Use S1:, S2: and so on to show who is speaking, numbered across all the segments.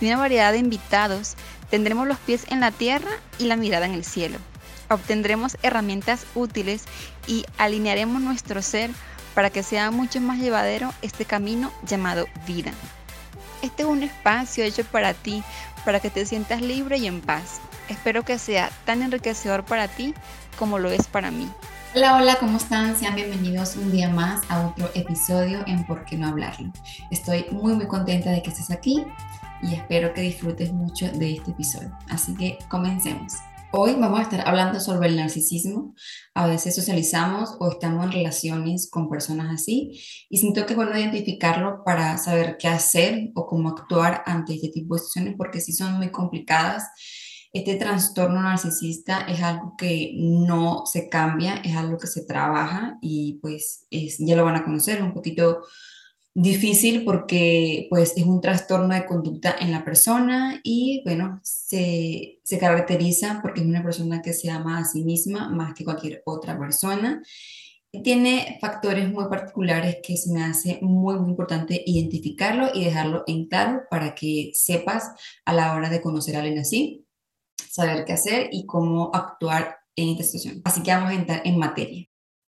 S1: y una variedad de invitados, tendremos los pies en la tierra y la mirada en el cielo. Obtendremos herramientas útiles y alinearemos nuestro ser para que sea mucho más llevadero este camino llamado vida. Este es un espacio hecho para ti, para que te sientas libre y en paz. Espero que sea tan enriquecedor para ti como lo es para mí.
S2: Hola, hola, ¿cómo están? Sean bienvenidos un día más a otro episodio en Por qué no hablarlo. Estoy muy, muy contenta de que estés aquí y espero que disfrutes mucho de este episodio. Así que comencemos. Hoy vamos a estar hablando sobre el narcisismo. A veces socializamos o estamos en relaciones con personas así y siento que es bueno identificarlo para saber qué hacer o cómo actuar ante este tipo de situaciones porque sí son muy complicadas. Este trastorno narcisista es algo que no se cambia, es algo que se trabaja y pues ya lo van a conocer un poquito difícil porque pues es un trastorno de conducta en la persona y bueno, se, se, caracteriza porque es una persona que se ama a sí misma más que cualquier otra persona. Tiene factores muy particulares que se me hace muy, muy importante identificarlo y dejarlo en claro para que sepas a la hora de conocer a alguien así, saber qué hacer y cómo actuar en esta situación. Así que vamos a entrar en materia.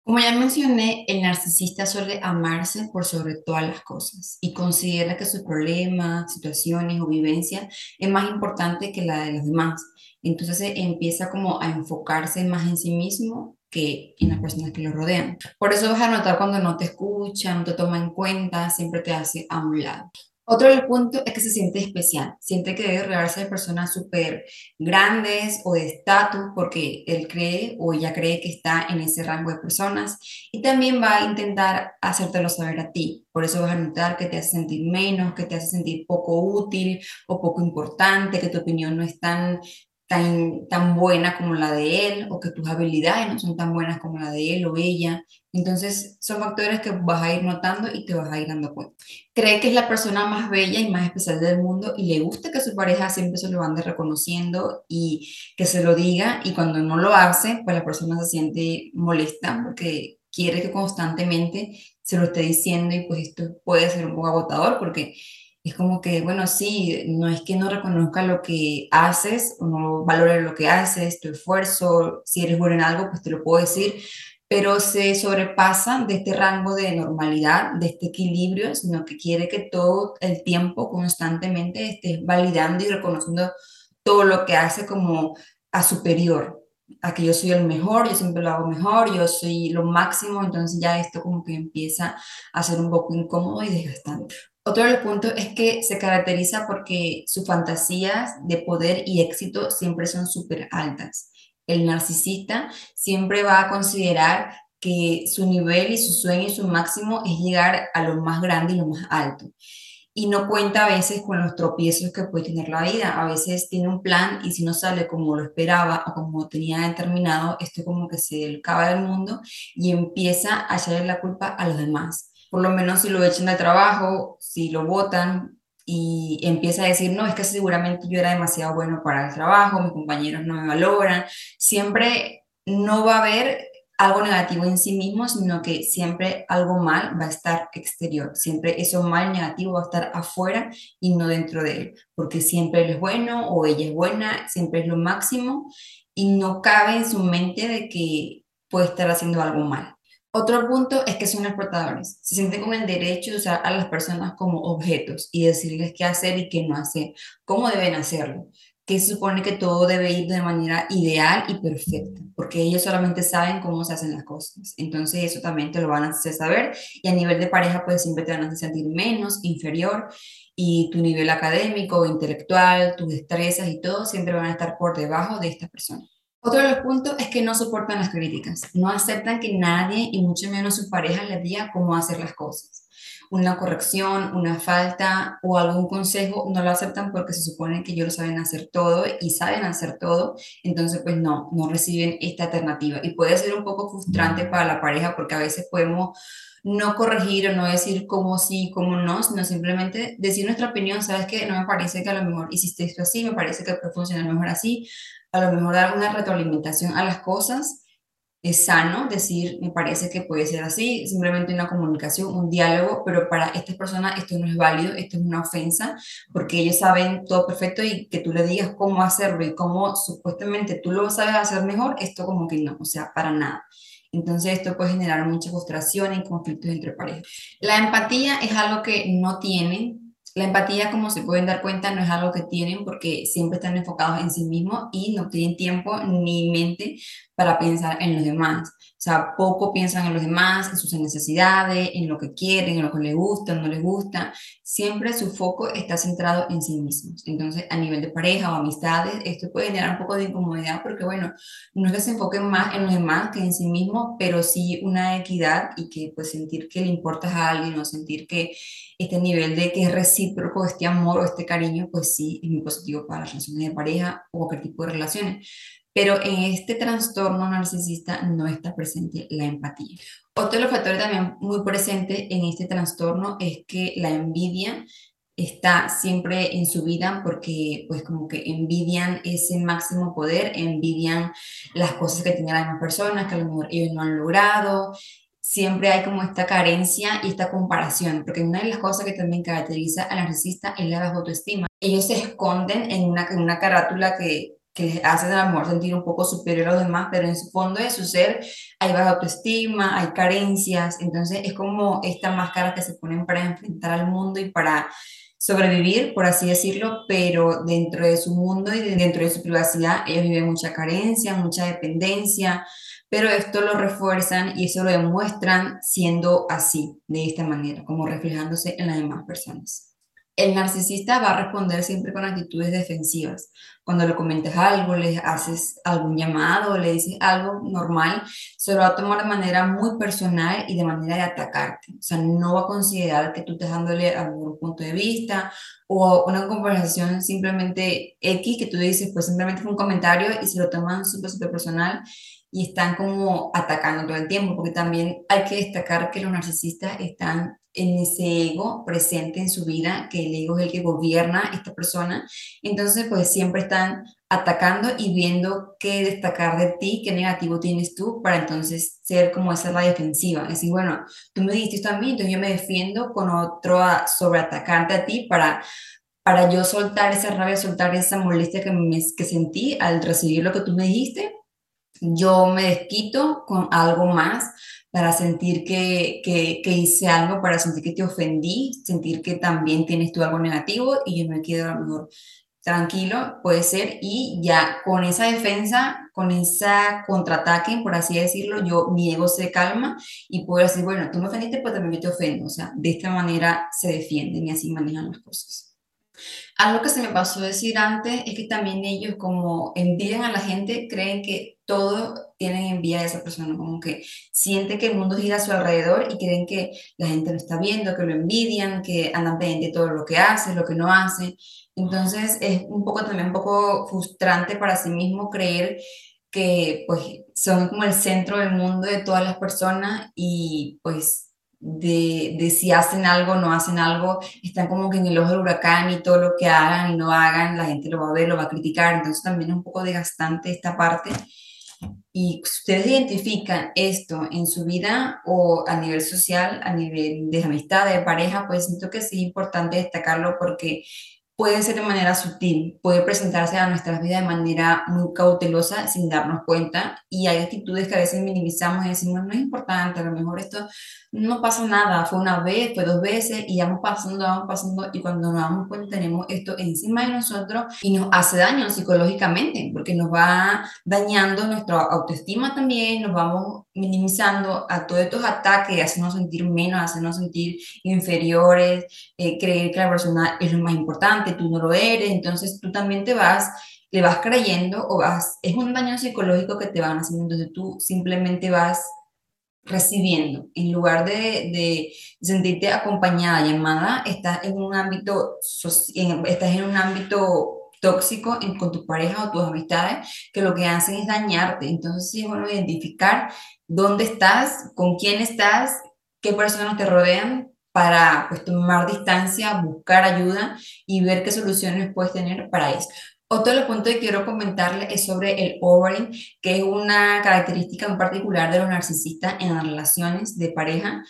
S2: Como ya mencioné, el narcisista suele amarse por sobre todas las cosas y considera que su problema, situaciones o vivencia es más importante que la de los demás. Entonces empieza como a enfocarse más en sí mismo que en las personas que lo rodean. Por eso vas a notar cuando no te escucha, no te toma en cuenta, siempre te hace a un lado. Otro de los puntos es que se siente especial, siente que debe rodearse de personas súper grandes o de estatus porque él cree o ella cree que está en ese rango de personas y también va a intentar hacértelo saber a ti. Por eso vas a notar que te hace sentir menos, que te hace sentir poco útil o poco importante, que tu opinión no es tan tan, tan buena como la de él o que tus habilidades no son tan buenas como la de él o ella. Entonces son factores que vas a ir notando y te vas a ir dando cuenta. Cree que es la persona más bella y más especial del mundo y le gusta que su pareja siempre se lo ande reconociendo y que se lo diga y cuando no lo hace, pues la persona se siente molesta porque quiere que constantemente se lo esté diciendo y pues esto puede ser un poco agotador porque es como que, bueno, sí, no es que no reconozca lo que haces o no valore lo que haces, tu esfuerzo, si eres bueno en algo, pues te lo puedo decir, pero se sobrepasa de este rango de normalidad, de este equilibrio, sino que quiere que todo el tiempo, constantemente, estés validando y reconociendo todo lo que hace como a superior, a que yo soy el mejor, yo siempre lo hago mejor, yo soy lo máximo, entonces ya esto como que empieza a ser un poco incómodo y desgastante. Otro de los puntos es que se caracteriza porque sus fantasías de poder y éxito siempre son súper altas. El narcisista siempre va a considerar que su nivel y su sueño y su máximo es llegar a lo más grande y lo más alto. Y no cuenta a veces con los tropiezos que puede tener la vida. A veces tiene un plan y si no sale como lo esperaba o como tenía determinado, esto como que se acaba del mundo y empieza a echarle la culpa a los demás por lo menos si lo echan de trabajo, si lo votan y empieza a decir, no, es que seguramente yo era demasiado bueno para el trabajo, mis compañeros no me valoran, siempre no va a haber algo negativo en sí mismo, sino que siempre algo mal va a estar exterior, siempre eso mal negativo va a estar afuera y no dentro de él, porque siempre él es bueno o ella es buena, siempre es lo máximo y no cabe en su mente de que puede estar haciendo algo mal. Otro punto es que son explotadores. Se sienten con el derecho de usar a las personas como objetos y decirles qué hacer y qué no hacer, cómo deben hacerlo, que se supone que todo debe ir de manera ideal y perfecta, porque ellos solamente saben cómo se hacen las cosas. Entonces eso también te lo van a hacer saber y a nivel de pareja pues siempre te van a hacer sentir menos, inferior y tu nivel académico, intelectual, tus destrezas y todo siempre van a estar por debajo de esta persona. Otro de los puntos es que no soportan las críticas, no aceptan que nadie y mucho menos su pareja les diga cómo hacer las cosas. Una corrección, una falta o algún consejo, no lo aceptan porque se supone que ellos lo saben hacer todo y saben hacer todo, entonces pues no, no reciben esta alternativa. Y puede ser un poco frustrante para la pareja porque a veces podemos no corregir o no decir cómo sí, cómo no, sino simplemente decir nuestra opinión, sabes que no me parece que a lo mejor hiciste esto así, me parece que puede funcionar mejor así, a lo mejor dar una retroalimentación a las cosas es sano decir, me parece que puede ser así, simplemente una comunicación, un diálogo, pero para estas personas esto no es válido, esto es una ofensa, porque ellos saben todo perfecto y que tú le digas cómo hacerlo y cómo supuestamente tú lo sabes hacer mejor, esto como que no, o sea, para nada. Entonces esto puede generar mucha frustración y conflictos entre parejas. La empatía es algo que no tienen la empatía, como se pueden dar cuenta, no es algo que tienen porque siempre están enfocados en sí mismos y no tienen tiempo ni mente para pensar en los demás. O sea, poco piensan en los demás, en sus necesidades, en lo que quieren, en lo que les gusta, no les gusta. Siempre su foco está centrado en sí mismos. Entonces, a nivel de pareja o amistades, esto puede generar un poco de incomodidad porque, bueno, no es que se enfoquen más en los demás que en sí mismos, pero sí una equidad y que pues sentir que le importas a alguien o sentir que este nivel de que es recíproco, este amor o este cariño, pues sí, es muy positivo para las relaciones de pareja o cualquier tipo de relaciones pero en este trastorno narcisista no está presente la empatía. Otro de los factores también muy presente en este trastorno es que la envidia está siempre en su vida porque pues como que envidian ese máximo poder, envidian las cosas que tienen las demás personas, que a lo mejor ellos no han logrado. Siempre hay como esta carencia y esta comparación, porque una de las cosas que también caracteriza al narcisista es la baja autoestima. Ellos se esconden en una, en una carátula que que les hace a lo mejor sentir un poco superior a los demás, pero en su fondo de su ser hay baja autoestima, hay carencias, entonces es como esta máscara que se ponen para enfrentar al mundo y para sobrevivir, por así decirlo, pero dentro de su mundo y dentro de su privacidad ellos viven mucha carencia, mucha dependencia, pero esto lo refuerzan y eso lo demuestran siendo así, de esta manera, como reflejándose en las demás personas el narcisista va a responder siempre con actitudes defensivas. Cuando le comentas algo, le haces algún llamado, le dices algo normal, se lo va a tomar de manera muy personal y de manera de atacarte. O sea, no va a considerar que tú estás dándole algún punto de vista o una conversación simplemente X que tú dices, pues simplemente fue un comentario y se lo toman súper, súper personal y están como atacando todo el tiempo, porque también hay que destacar que los narcisistas están en ese ego presente en su vida, que el ego es el que gobierna esta persona, entonces pues siempre están atacando y viendo qué destacar de ti, qué negativo tienes tú, para entonces ser como esa la defensiva, es decir, bueno, tú me dijiste esto a mí, entonces yo me defiendo con otro a sobreatacarte a ti para para yo soltar esa rabia, soltar esa molestia que, me, que sentí al recibir lo que tú me dijiste, yo me desquito con algo más para sentir que, que, hice algo, para sentir que te ofendí, sentir que también tienes tú algo negativo y yo me quedo a lo mejor tranquilo, puede ser, y ya con esa defensa, con esa contraataque, por así decirlo, yo, mi ego se calma y puedo decir, bueno, tú me ofendiste, pues también te ofendo, o sea, de esta manera se defienden y así manejan las cosas. Algo que se me pasó decir antes es que también ellos como envidian a la gente, creen que todo tienen envidia de esa persona, como que siente que el mundo gira a su alrededor y creen que la gente lo está viendo, que lo envidian, que andan pendiente de todo lo que hace, lo que no hace. Entonces es un poco también un poco frustrante para sí mismo creer que pues son como el centro del mundo de todas las personas y pues de, de, si hacen algo, no hacen algo, están como que en el ojo del huracán y todo lo que hagan y no hagan, la gente lo va a ver, lo va a criticar, entonces también es un poco desgastante esta parte y ustedes identifican esto en su vida o a nivel social, a nivel de amistad, de pareja, pues siento que sí es importante destacarlo porque puede ser de manera sutil, puede presentarse a nuestras vidas de manera muy cautelosa sin darnos cuenta. Y hay actitudes que a veces minimizamos y decimos no es importante, a lo mejor esto no pasa nada, fue una vez, fue dos veces y vamos pasando, vamos pasando y cuando nos damos cuenta tenemos esto encima de nosotros y nos hace daño psicológicamente porque nos va dañando nuestra autoestima también, nos vamos minimizando a todos estos ataques, hacernos sentir menos, hacernos sentir inferiores, eh, creer que la persona es lo más importante, tú no lo eres, entonces tú también te vas, le vas creyendo o vas, es un daño psicológico que te van haciendo, entonces tú simplemente vas recibiendo, en lugar de, de sentirte acompañada y amada, estás en un ámbito, estás en un ámbito tóxico con tu pareja o tus amistades que lo que hacen es dañarte. Entonces sí es bueno identificar dónde estás, con quién estás, qué personas te rodean para pues, tomar distancia, buscar ayuda y ver qué soluciones puedes tener para eso. Otro punto que quiero comentarle es sobre el overing, que es una característica en particular de los narcisistas en las relaciones de pareja.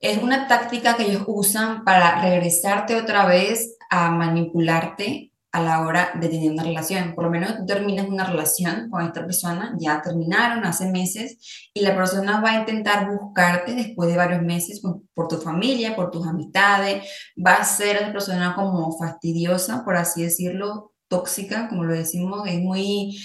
S2: Es una táctica que ellos usan para regresarte otra vez a manipularte a la hora de tener una relación. Por lo menos tú terminas una relación con esta persona, ya terminaron hace meses, y la persona va a intentar buscarte después de varios meses por, tu familia, por tus amistades, va a ser esa persona como fastidiosa, por así decirlo, tóxica, como lo decimos, es muy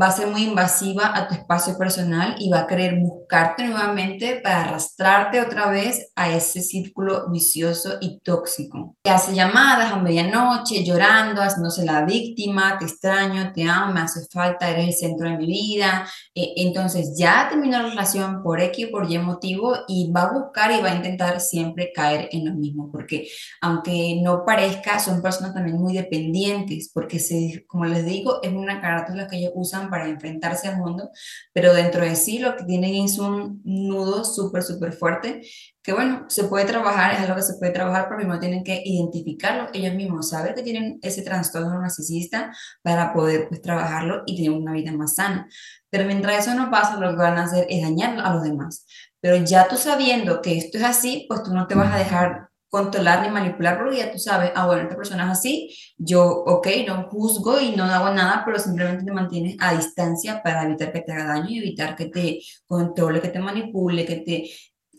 S2: va a ser muy invasiva a tu espacio personal y va a querer buscarte nuevamente para arrastrarte otra vez a ese círculo vicioso y tóxico. Te hace llamadas a medianoche, llorando, haciéndose la víctima, te extraño, te amo, me hace falta, eres el centro de mi vida. Eh, entonces ya terminó la relación por X por Y motivo y va a buscar y va a intentar siempre caer en lo mismo, porque aunque no parezca, son personas también muy dependientes, porque se, como les digo, es una carátula que ellos usan para enfrentarse al mundo, pero dentro de sí lo que tienen es un nudo súper, súper fuerte, que bueno, se puede trabajar, es algo que se puede trabajar, pero primero tienen que identificarlo ellos mismos, saber que tienen ese trastorno narcisista para poder pues trabajarlo y tener una vida más sana. Pero mientras eso no pasa, lo que van a hacer es dañar a los demás. Pero ya tú sabiendo que esto es así, pues tú no te vas a dejar controlar ni manipular, porque ya tú sabes, ah, bueno, esta persona es así, yo, ok, no juzgo y no hago nada, pero simplemente te mantienes a distancia para evitar que te haga daño y evitar que te controle, que te manipule, que te,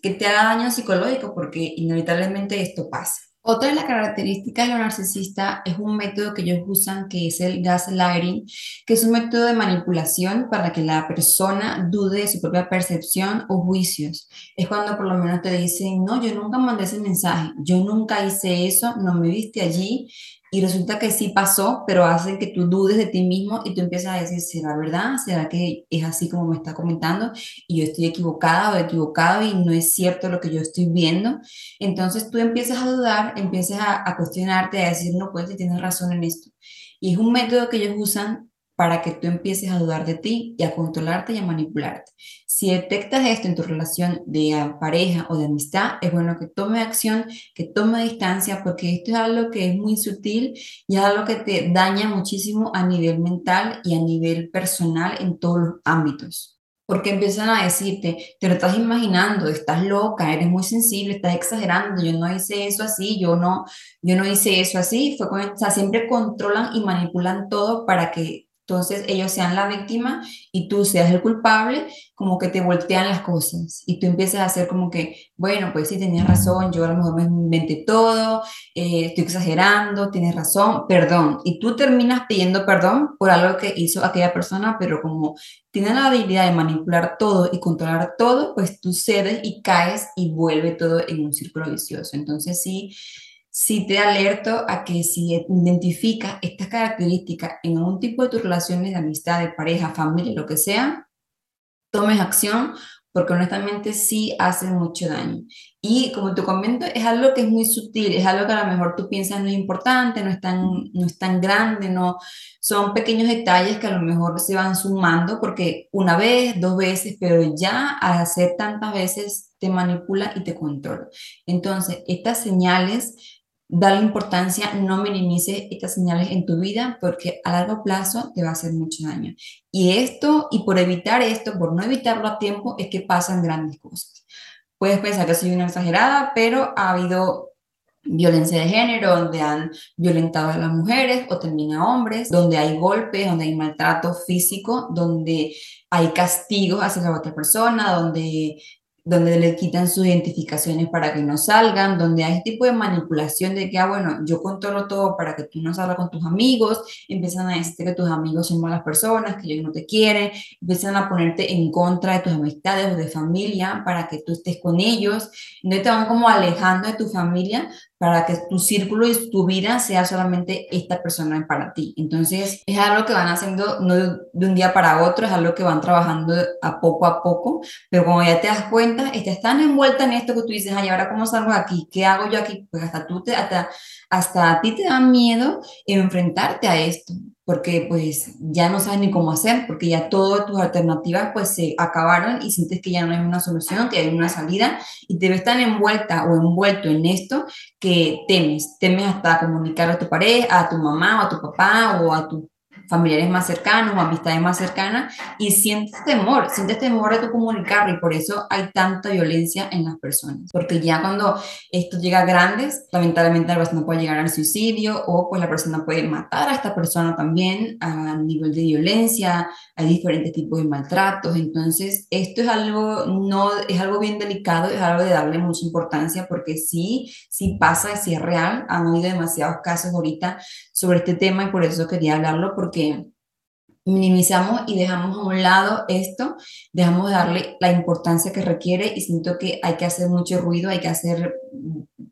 S2: que te haga daño psicológico, porque inevitablemente esto pasa. Otra de las características de los narcisistas es un método que ellos usan que es el gaslighting, que es un método de manipulación para que la persona dude de su propia percepción o juicios. Es cuando por lo menos te dicen, no, yo nunca mandé ese mensaje, yo nunca hice eso, no me viste allí, y resulta que sí pasó, pero hacen que tú dudes de ti mismo y tú empiezas a decir, ¿será verdad? ¿Será que es así como me está comentando? Y yo estoy equivocada o equivocado y no es cierto lo que yo estoy viendo. Entonces tú empiezas a dudar, empiezas a, a cuestionarte, a decir, no, pues tienes razón en esto. Y es un método que ellos usan para que tú empieces a dudar de ti y a controlarte y a manipularte. Si detectas esto en tu relación de pareja o de amistad, es bueno que tome acción, que tome distancia, porque esto es algo que es muy sutil y es algo que te daña muchísimo a nivel mental y a nivel personal en todos los ámbitos. Porque empiezan a decirte, te lo estás imaginando, estás loca, eres muy sensible, estás exagerando, yo no hice eso así, yo no, yo no hice eso así. Fue o sea, siempre controlan y manipulan todo para que entonces ellos sean la víctima y tú seas el culpable, como que te voltean las cosas y tú empiezas a hacer como que, bueno, pues sí, tenías razón, yo a lo mejor me inventé todo, eh, estoy exagerando, tienes razón, perdón. Y tú terminas pidiendo perdón por algo que hizo aquella persona, pero como tiene la habilidad de manipular todo y controlar todo, pues tú cedes y caes y vuelve todo en un círculo vicioso. Entonces sí si te alerto a que si identificas estas características en algún tipo de tus relaciones de amistad, de pareja, familia, lo que sea, tomes acción porque honestamente sí hace mucho daño. Y como te comento, es algo que es muy sutil, es algo que a lo mejor tú piensas no es importante, no es tan, no es tan grande, no, son pequeños detalles que a lo mejor se van sumando porque una vez, dos veces, pero ya al hacer tantas veces te manipula y te controla. Entonces, estas señales dale importancia, no minimice estas señales en tu vida porque a largo plazo te va a hacer mucho daño. Y esto, y por evitar esto, por no evitarlo a tiempo, es que pasan grandes cosas. Puedes pensar que soy una exagerada, pero ha habido violencia de género, donde han violentado a las mujeres o también a hombres, donde hay golpes, donde hay maltrato físico, donde hay castigos hacia la otra persona, donde donde le quitan sus identificaciones para que no salgan, donde hay este tipo de manipulación de que, ah, bueno, yo controlo todo para que tú no salgas con tus amigos, empiezan a decirte que tus amigos son malas personas, que ellos no te quieren, empiezan a ponerte en contra de tus amistades o de familia para que tú estés con ellos, no te van como alejando de tu familia para que tu círculo y tu vida sea solamente esta persona para ti. Entonces, es algo que van haciendo no de un día para otro, es algo que van trabajando a poco a poco, pero como ya te das cuenta, estás tan envuelta en esto que tú dices, ay, ahora cómo salgo aquí, ¿qué hago yo aquí? Pues hasta tú te, hasta, hasta a ti te da miedo enfrentarte a esto porque pues ya no sabes ni cómo hacer, porque ya todas tus alternativas pues se acabaron y sientes que ya no hay una solución, que hay una salida y te ves tan envuelta o envuelto en esto que temes, temes hasta comunicar a tu pareja, a tu mamá o a tu papá o a tu familiares más cercanos o amistades más cercanas y sientes temor, sientes temor de tu comunicarlo y por eso hay tanta violencia en las personas, porque ya cuando esto llega a grandes, lamentablemente la persona puede llegar al suicidio o pues la persona puede matar a esta persona también a nivel de violencia, hay diferentes tipos de maltratos, entonces esto es algo, no, es algo bien delicado, es algo de darle mucha importancia porque sí, sí pasa, sí es real, han habido demasiados casos ahorita sobre este tema y por eso quería hablarlo porque minimizamos y dejamos a un lado esto, dejamos de darle la importancia que requiere y siento que hay que hacer mucho ruido, hay que hacer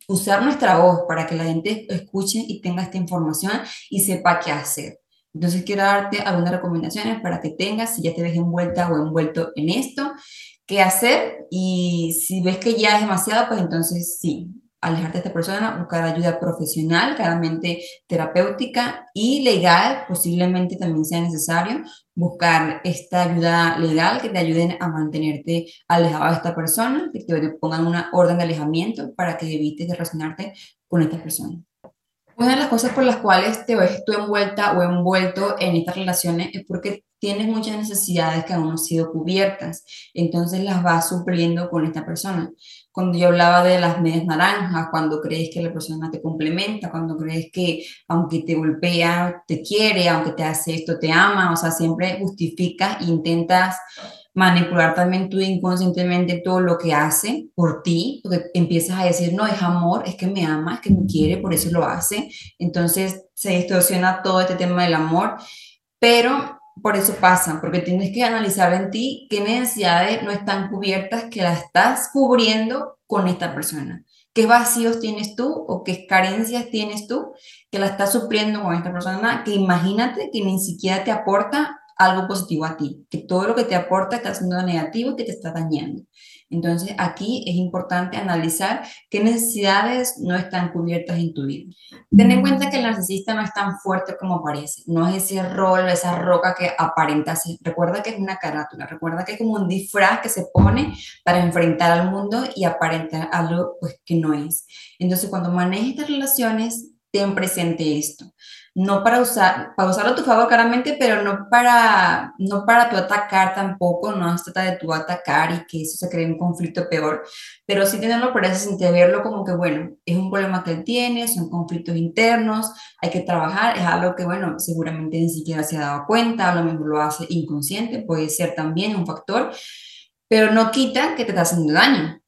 S2: usar nuestra voz para que la gente escuche y tenga esta información y sepa qué hacer. Entonces quiero darte algunas recomendaciones para que tengas, si ya te ves envuelta o envuelto en esto, qué hacer y si ves que ya es demasiado, pues entonces sí, alejarte de esta persona, buscar ayuda profesional, claramente terapéutica y legal, posiblemente también sea necesario buscar esta ayuda legal que te ayuden a mantenerte alejado de esta persona, que te pongan una orden de alejamiento para que evites de relacionarte con esta persona. Una de las cosas por las cuales te ves tú envuelta o envuelto en estas relaciones es porque tienes muchas necesidades que aún no han sido cubiertas, entonces las vas supliendo con esta persona. Cuando yo hablaba de las medias naranjas, cuando crees que la persona te complementa, cuando crees que aunque te golpea, te quiere, aunque te hace esto, te ama, o sea, siempre justificas intentas manipular también tú inconscientemente todo lo que hace por ti, porque empiezas a decir, no, es amor, es que me ama, es que me quiere, por eso lo hace. Entonces se distorsiona todo este tema del amor, pero por eso pasa, porque tienes que analizar en ti qué necesidades no están cubiertas que las estás cubriendo con esta persona. ¿Qué vacíos tienes tú o qué carencias tienes tú que la estás supliendo con esta persona que imagínate que ni siquiera te aporta algo positivo a ti, que todo lo que te aporta está siendo negativo que te está dañando. Entonces aquí es importante analizar qué necesidades no están cubiertas en tu vida. Ten en cuenta que el narcisista no es tan fuerte como parece, no es ese rol, esa roca que aparenta ser. Recuerda que es una carátula, recuerda que es como un disfraz que se pone para enfrentar al mundo y aparentar algo pues, que no es. Entonces cuando manejes estas relaciones, ten presente esto no para usar, para usarlo a tu favor claramente, pero no para, no para tu atacar tampoco, no se trata de tu atacar y que eso se cree un conflicto peor, pero sí tenerlo presente, verlo como que, bueno, es un problema que él tiene, son conflictos internos, hay que trabajar, es algo que, bueno, seguramente ni siquiera se ha dado cuenta, a lo mejor lo hace inconsciente, puede ser también un factor, pero no quita que te está haciendo daño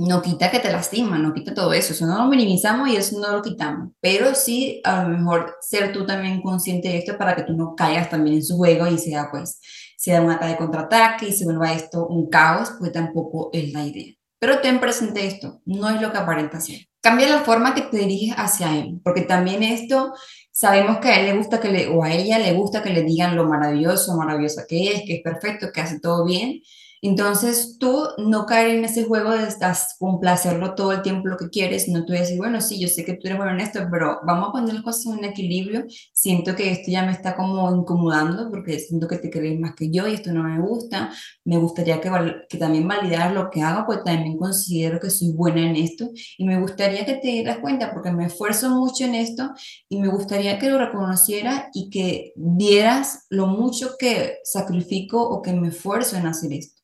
S2: no quita que te lastima, no quita todo eso, eso no lo minimizamos y eso no lo quitamos, pero sí a lo mejor ser tú también consciente de esto para que tú no caigas también en su juego y sea pues, sea un ataque contraataque y se vuelva esto un caos, pues tampoco es la idea. Pero ten presente esto, no es lo que aparenta ser. Cambia la forma que te diriges hacia él, porque también esto sabemos que a él le gusta que le, o a ella le gusta que le digan lo maravilloso, maravillosa que es, que es perfecto, que hace todo bien, entonces, tú no caer en ese juego de estás complacerlo todo el tiempo lo que quieres, no tú decir, bueno, sí, yo sé que tú eres bueno en esto, pero vamos a poner las cosas en equilibrio. Siento que esto ya me está como incomodando porque siento que te crees más que yo y esto no me gusta. Me gustaría que, que también validaras lo que hago, pues también considero que soy buena en esto y me gustaría que te dieras cuenta porque me esfuerzo mucho en esto y me gustaría que lo reconocieras y que vieras lo mucho que sacrifico o que me esfuerzo en hacer esto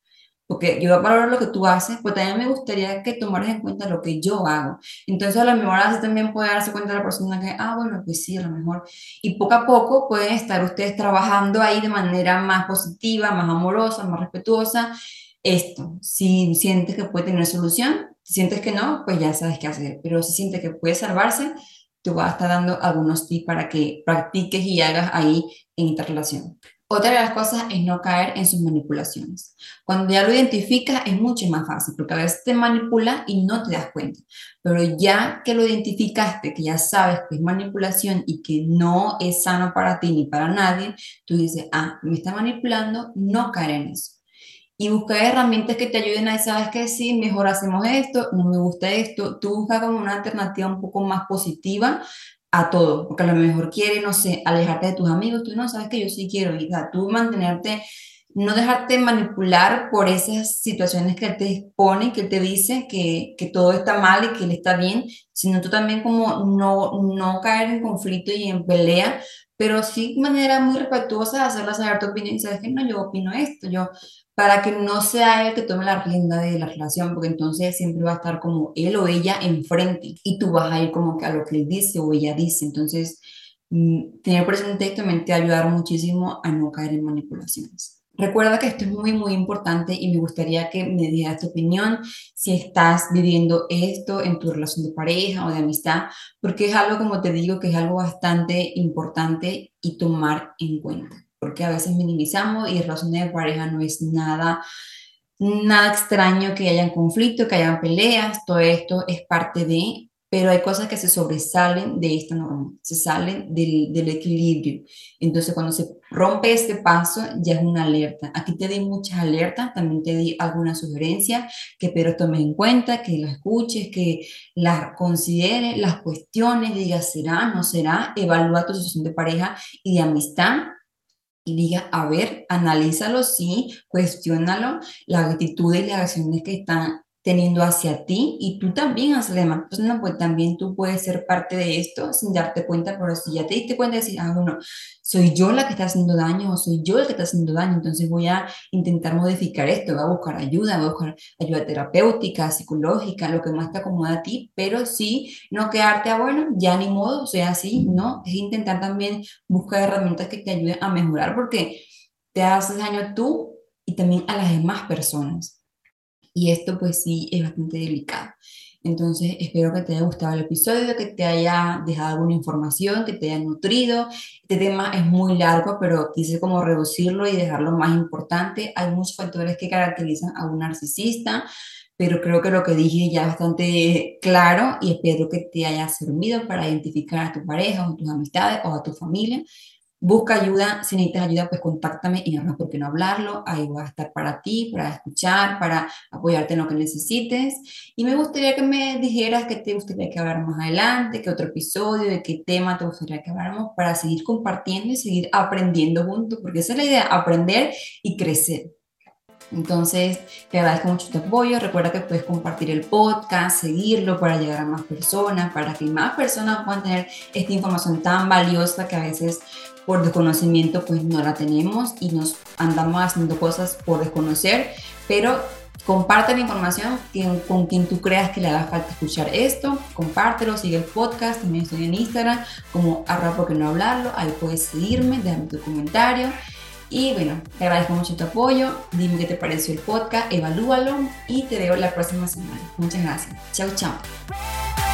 S2: porque yo valoro lo que tú haces, pues también me gustaría que tomaras en cuenta lo que yo hago. Entonces, a lo mejor así también puede darse cuenta la persona que, ah, bueno, pues sí, a lo mejor. Y poco a poco pueden estar ustedes trabajando ahí de manera más positiva, más amorosa, más respetuosa. Esto, si sientes que puede tener solución, si sientes que no, pues ya sabes qué hacer. Pero si sientes que puede salvarse, te voy a estar dando algunos tips para que practiques y hagas ahí en esta relación. Otra de las cosas es no caer en sus manipulaciones. Cuando ya lo identificas es mucho más fácil, porque a veces te manipula y no te das cuenta. Pero ya que lo identificaste, que ya sabes que es manipulación y que no es sano para ti ni para nadie, tú dices, ah, me está manipulando, no caer en eso. Y buscar herramientas que te ayuden a, sabes que sí, mejor hacemos esto, no me gusta esto. Tú buscas como una alternativa un poco más positiva a todo, porque a lo mejor quiere, no sé, alejarte de tus amigos, tú no sabes que yo sí quiero, y tú mantenerte, no dejarte manipular por esas situaciones que él te expone, que él te dice que, que todo está mal y que él está bien, sino tú también como no, no caer en conflicto y en pelea, pero sí de manera muy respetuosa hacerla saber tu opinión y sabes que no, yo opino esto, yo para que no sea él que tome la rienda de la relación, porque entonces siempre va a estar como él o ella enfrente y tú vas a ir como que a lo que él dice o ella dice. Entonces, mm, tener presente esto me a ayudar muchísimo a no caer en manipulaciones. Recuerda que esto es muy, muy importante y me gustaría que me dieras tu opinión si estás viviendo esto en tu relación de pareja o de amistad, porque es algo, como te digo, que es algo bastante importante y tomar en cuenta porque a veces minimizamos y relación de pareja no es nada, nada extraño que hayan conflicto, que hayan peleas, todo esto es parte de, pero hay cosas que se sobresalen de esta norma, se salen del, del, equilibrio. Entonces, cuando se rompe este paso, ya es una alerta. Aquí te di muchas alertas, también te di algunas sugerencias que pero tomes en cuenta, que las escuches, que las consideres, las cuestiones, digas, ¿será, no será? Evalúa tu situación de pareja y de amistad y diga, a ver, analízalo, sí, cuestiónalo, las actitudes y las acciones que están teniendo hacia ti y tú también la demás persona, pues también tú puedes ser parte de esto sin darte cuenta, pero si ya te diste cuenta de decir, ah, bueno, soy yo la que está haciendo daño o soy yo el que está haciendo daño, entonces voy a intentar modificar esto, voy a buscar ayuda, voy a buscar ayuda terapéutica, psicológica, lo que más te acomoda a ti, pero sí, no quedarte a, bueno, ya ni modo, sea así, no, es intentar también buscar herramientas que te ayuden a mejorar porque te haces daño tú y también a las demás personas. Y esto pues sí es bastante delicado. Entonces espero que te haya gustado el episodio, que te haya dejado alguna información, que te haya nutrido. Este tema es muy largo, pero quise como reducirlo y dejarlo más importante. Hay muchos factores que caracterizan a un narcisista, pero creo que lo que dije ya es bastante claro y espero que te haya servido para identificar a tu pareja o a tus amistades o a tu familia Busca ayuda, si necesitas ayuda, pues contáctame y no por qué no hablarlo. Ahí voy a estar para ti, para escuchar, para apoyarte en lo que necesites. Y me gustaría que me dijeras qué te gustaría que habláramos adelante, qué otro episodio, de qué tema te gustaría que habláramos para seguir compartiendo y seguir aprendiendo juntos, porque esa es la idea, aprender y crecer. Entonces, te agradezco mucho tu apoyo. Recuerda que puedes compartir el podcast, seguirlo para llegar a más personas, para que más personas puedan tener esta información tan valiosa que a veces por desconocimiento pues no la tenemos y nos andamos haciendo cosas por desconocer, pero comparte la información con quien tú creas que le haga falta escuchar esto, compártelo, sigue el podcast, también estoy en Instagram como arroba porque no hablarlo, ahí puedes seguirme, déjame tu comentario y bueno, te agradezco mucho tu apoyo, dime qué te pareció el podcast, evalúalo y te veo la próxima semana. Muchas gracias. Chao, chao.